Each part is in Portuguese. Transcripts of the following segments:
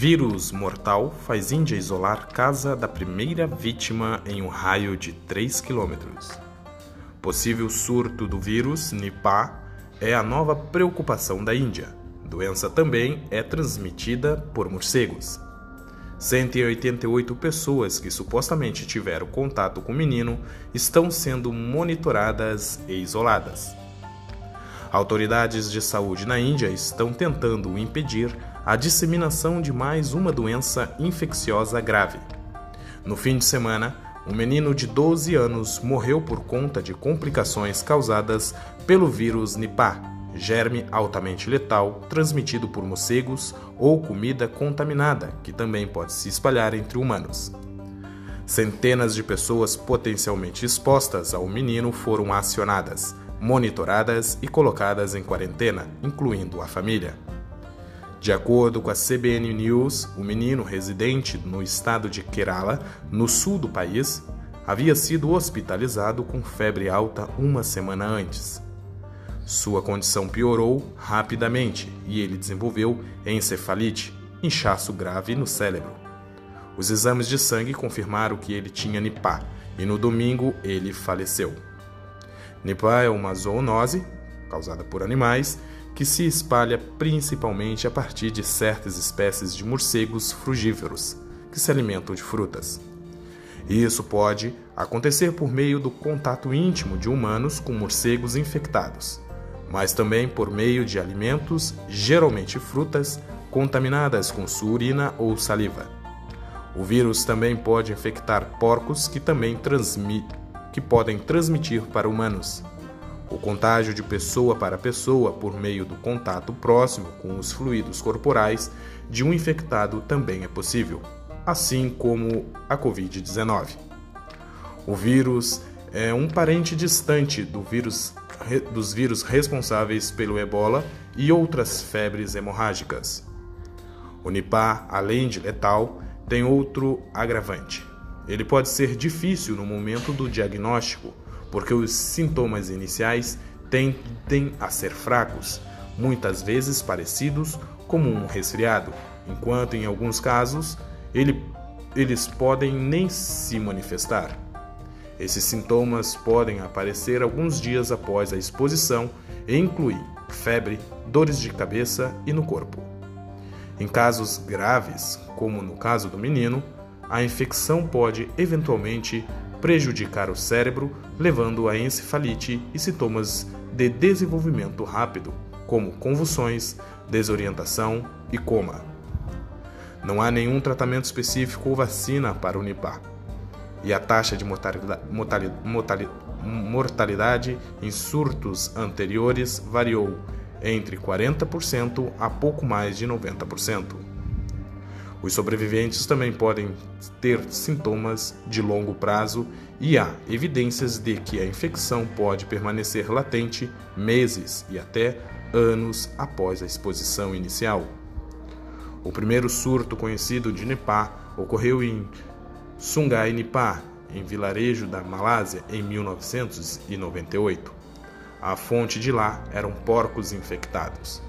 Vírus mortal faz Índia isolar casa da primeira vítima em um raio de 3 quilômetros. Possível surto do vírus Nipah é a nova preocupação da Índia. Doença também é transmitida por morcegos. 188 pessoas que supostamente tiveram contato com o menino estão sendo monitoradas e isoladas. Autoridades de saúde na Índia estão tentando impedir a disseminação de mais uma doença infecciosa grave. No fim de semana, um menino de 12 anos morreu por conta de complicações causadas pelo vírus Nipah, germe altamente letal transmitido por morcegos ou comida contaminada, que também pode se espalhar entre humanos. Centenas de pessoas potencialmente expostas ao menino foram acionadas, monitoradas e colocadas em quarentena, incluindo a família. De acordo com a CBN News, o menino residente no estado de Kerala, no sul do país, havia sido hospitalizado com febre alta uma semana antes. Sua condição piorou rapidamente e ele desenvolveu encefalite, inchaço grave no cérebro. Os exames de sangue confirmaram que ele tinha Nipah e no domingo ele faleceu. Nipah é uma zoonose causada por animais que se espalha principalmente a partir de certas espécies de morcegos frugívoros que se alimentam de frutas. Isso pode acontecer por meio do contato íntimo de humanos com morcegos infectados, mas também por meio de alimentos, geralmente frutas, contaminadas com sua urina ou saliva. O vírus também pode infectar porcos que também que podem transmitir para humanos. O contágio de pessoa para pessoa por meio do contato próximo com os fluidos corporais de um infectado também é possível, assim como a Covid-19. O vírus é um parente distante do vírus, dos vírus responsáveis pelo ebola e outras febres hemorrágicas. O Nipah, além de letal, tem outro agravante. Ele pode ser difícil no momento do diagnóstico, porque os sintomas iniciais tendem a ser fracos, muitas vezes parecidos como um resfriado, enquanto em alguns casos ele, eles podem nem se manifestar. Esses sintomas podem aparecer alguns dias após a exposição e incluem febre, dores de cabeça e no corpo. Em casos graves, como no caso do menino, a infecção pode eventualmente prejudicar o cérebro, levando a encefalite e sintomas de desenvolvimento rápido, como convulsões, desorientação e coma. Não há nenhum tratamento específico ou vacina para o Nipah, e a taxa de mortalidade em surtos anteriores variou entre 40% a pouco mais de 90%. Os sobreviventes também podem ter sintomas de longo prazo e há evidências de que a infecção pode permanecer latente meses e até anos após a exposição inicial. O primeiro surto conhecido de Nipah ocorreu em Sungai Nipah, em vilarejo da Malásia, em 1998. A fonte de lá eram porcos infectados.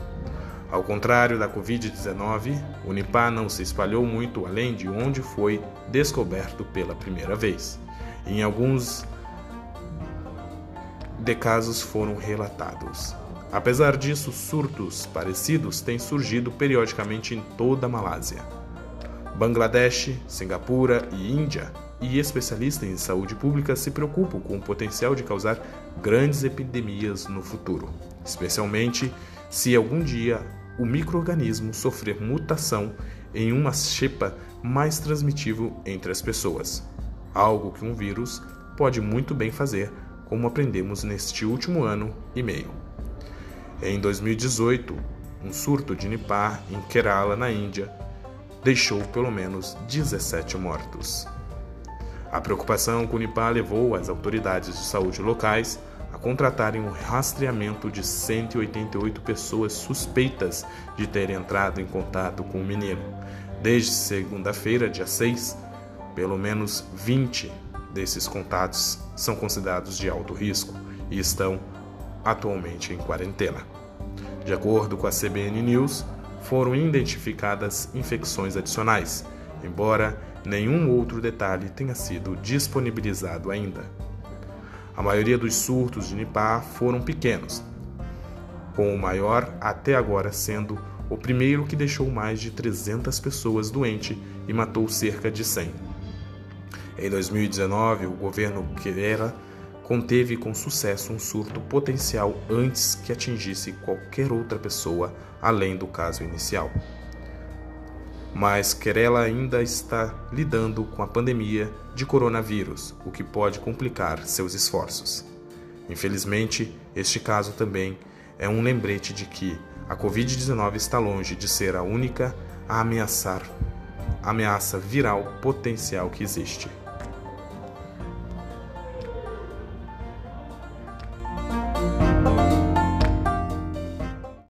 Ao contrário da Covid-19, o Nipah não se espalhou muito além de onde foi descoberto pela primeira vez. Em alguns de casos foram relatados. Apesar disso, surtos parecidos têm surgido periodicamente em toda a Malásia. Bangladesh, Singapura e Índia e especialistas em saúde pública se preocupam com o potencial de causar grandes epidemias no futuro, especialmente se algum dia o microorganismo sofrer mutação em uma cepa mais transmitível entre as pessoas, algo que um vírus pode muito bem fazer, como aprendemos neste último ano e meio. Em 2018, um surto de Nipah em Kerala, na Índia, deixou pelo menos 17 mortos. A preocupação com o Nipah levou as autoridades de saúde locais contratarem um rastreamento de 188 pessoas suspeitas de terem entrado em contato com o menino. Desde segunda-feira, dia 6, pelo menos 20 desses contatos são considerados de alto risco e estão atualmente em quarentena. De acordo com a CBN News, foram identificadas infecções adicionais, embora nenhum outro detalhe tenha sido disponibilizado ainda. A maioria dos surtos de Nipah foram pequenos, com o maior até agora sendo o primeiro que deixou mais de 300 pessoas doentes e matou cerca de 100. Em 2019, o governo Kerala conteve com sucesso um surto potencial antes que atingisse qualquer outra pessoa além do caso inicial. Mas Kerala ainda está lidando com a pandemia de coronavírus, o que pode complicar seus esforços. Infelizmente, este caso também é um lembrete de que a Covid-19 está longe de ser a única a ameaçar ameaça viral potencial que existe.